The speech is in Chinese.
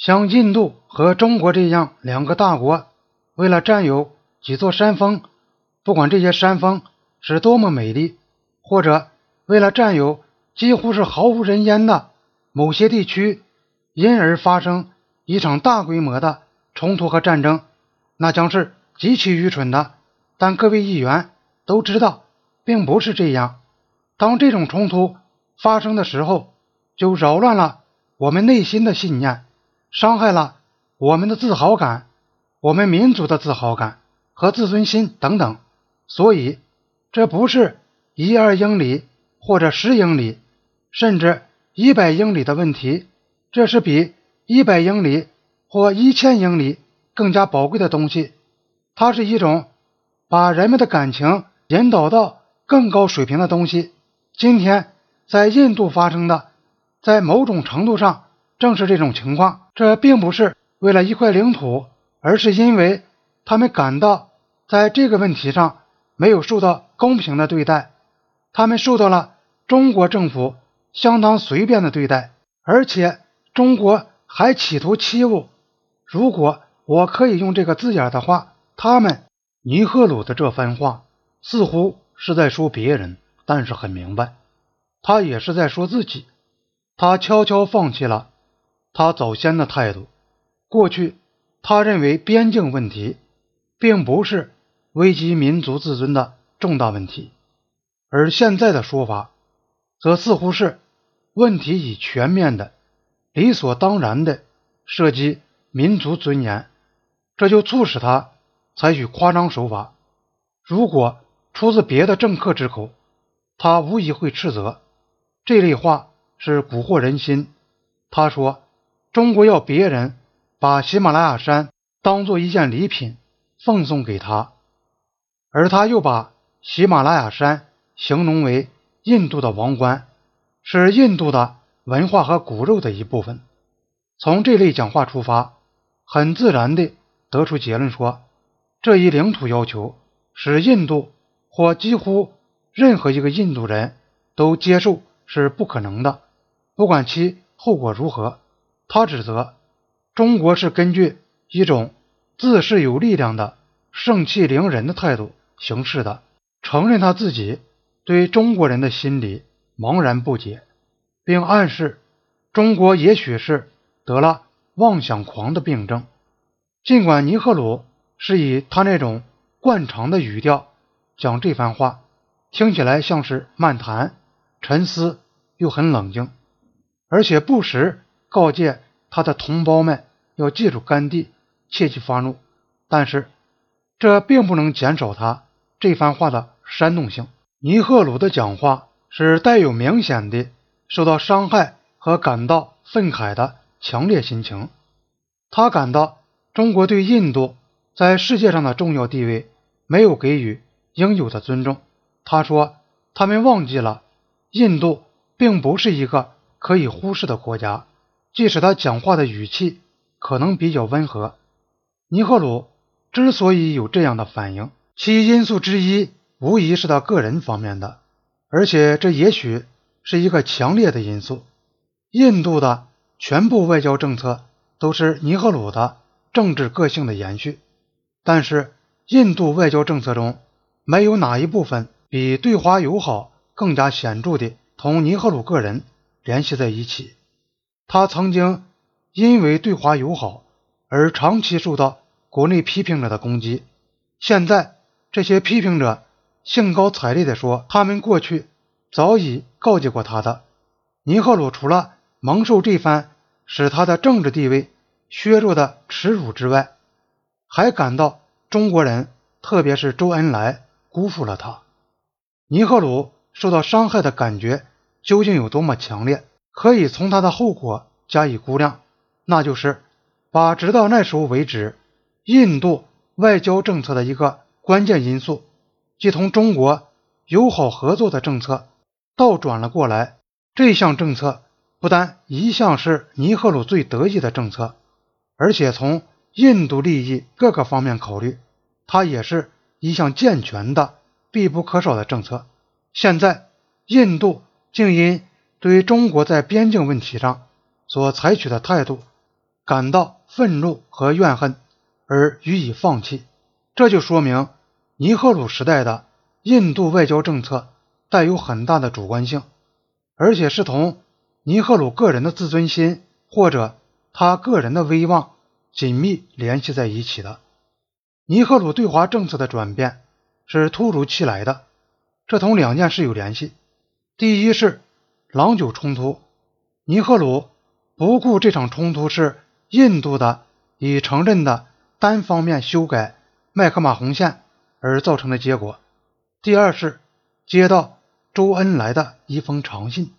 像印度和中国这样两个大国，为了占有几座山峰，不管这些山峰是多么美丽，或者为了占有几乎是毫无人烟的某些地区，因而发生一场大规模的冲突和战争，那将是极其愚蠢的。但各位议员都知道，并不是这样。当这种冲突发生的时候，就扰乱了我们内心的信念，伤害了我们的自豪感、我们民族的自豪感和自尊心等等。所以，这不是一二英里或者十英里，甚至一百英里的问题，这是比一百英里或一千英里更加宝贵的东西。它是一种把人们的感情引导到更高水平的东西。今天在印度发生的，在某种程度上正是这种情况。这并不是为了一块领土，而是因为他们感到在这个问题上没有受到公平的对待，他们受到了中国政府相当随便的对待，而且中国还企图欺侮。如果我可以用这个字眼的话，他们尼赫鲁的这番话似乎是在说别人。但是很明白，他也是在说自己。他悄悄放弃了他早先的态度。过去，他认为边境问题并不是危及民族自尊的重大问题，而现在的说法，则似乎是问题已全面的、理所当然的涉及民族尊严。这就促使他采取夸张手法。如果出自别的政客之口，他无疑会斥责这类话是蛊惑人心。他说：“中国要别人把喜马拉雅山当做一件礼品奉送给他，而他又把喜马拉雅山形容为印度的王冠，是印度的文化和骨肉的一部分。从这类讲话出发，很自然地得出结论说，这一领土要求使印度或几乎。”任何一个印度人都接受是不可能的，不管其后果如何。他指责中国是根据一种自恃有力量的盛气凌人的态度行事的，承认他自己对中国人的心理茫然不解，并暗示中国也许是得了妄想狂的病症。尽管尼赫鲁是以他那种惯常的语调讲这番话。听起来像是漫谈、沉思，又很冷静，而且不时告诫他的同胞们要记住甘地，切忌发怒。但是这并不能减少他这番话的煽动性。尼赫鲁的讲话是带有明显的受到伤害和感到愤慨的强烈心情。他感到中国对印度在世界上的重要地位没有给予应有的尊重。他说：“他们忘记了，印度并不是一个可以忽视的国家。即使他讲话的语气可能比较温和，尼赫鲁之所以有这样的反应，其因素之一无疑是他个人方面的，而且这也许是一个强烈的因素。印度的全部外交政策都是尼赫鲁的政治个性的延续，但是印度外交政策中没有哪一部分。”比对华友好更加显著的同尼赫鲁个人联系在一起。他曾经因为对华友好而长期受到国内批评者的攻击。现在这些批评者兴高采烈地说，他们过去早已告诫过他的。尼赫鲁除了蒙受这番使他的政治地位削弱的耻辱之外，还感到中国人，特别是周恩来辜负了他。尼赫鲁受到伤害的感觉究竟有多么强烈？可以从他的后果加以估量，那就是把直到那时候为止印度外交政策的一个关键因素，即同中国友好合作的政策倒转了过来。这项政策不但一向是尼赫鲁最得意的政策，而且从印度利益各个方面考虑，它也是一项健全的。必不可少的政策。现在，印度竟因对于中国在边境问题上所采取的态度感到愤怒和怨恨而予以放弃。这就说明尼赫鲁时代的印度外交政策带有很大的主观性，而且是同尼赫鲁个人的自尊心或者他个人的威望紧密联系在一起的。尼赫鲁对华政策的转变是突如其来的，这同两件事有联系。第一是郎久冲突，尼赫鲁不顾这场冲突是印度的已承认的单方面修改麦克马洪线而造成的结果。第二是接到周恩来的一封长信。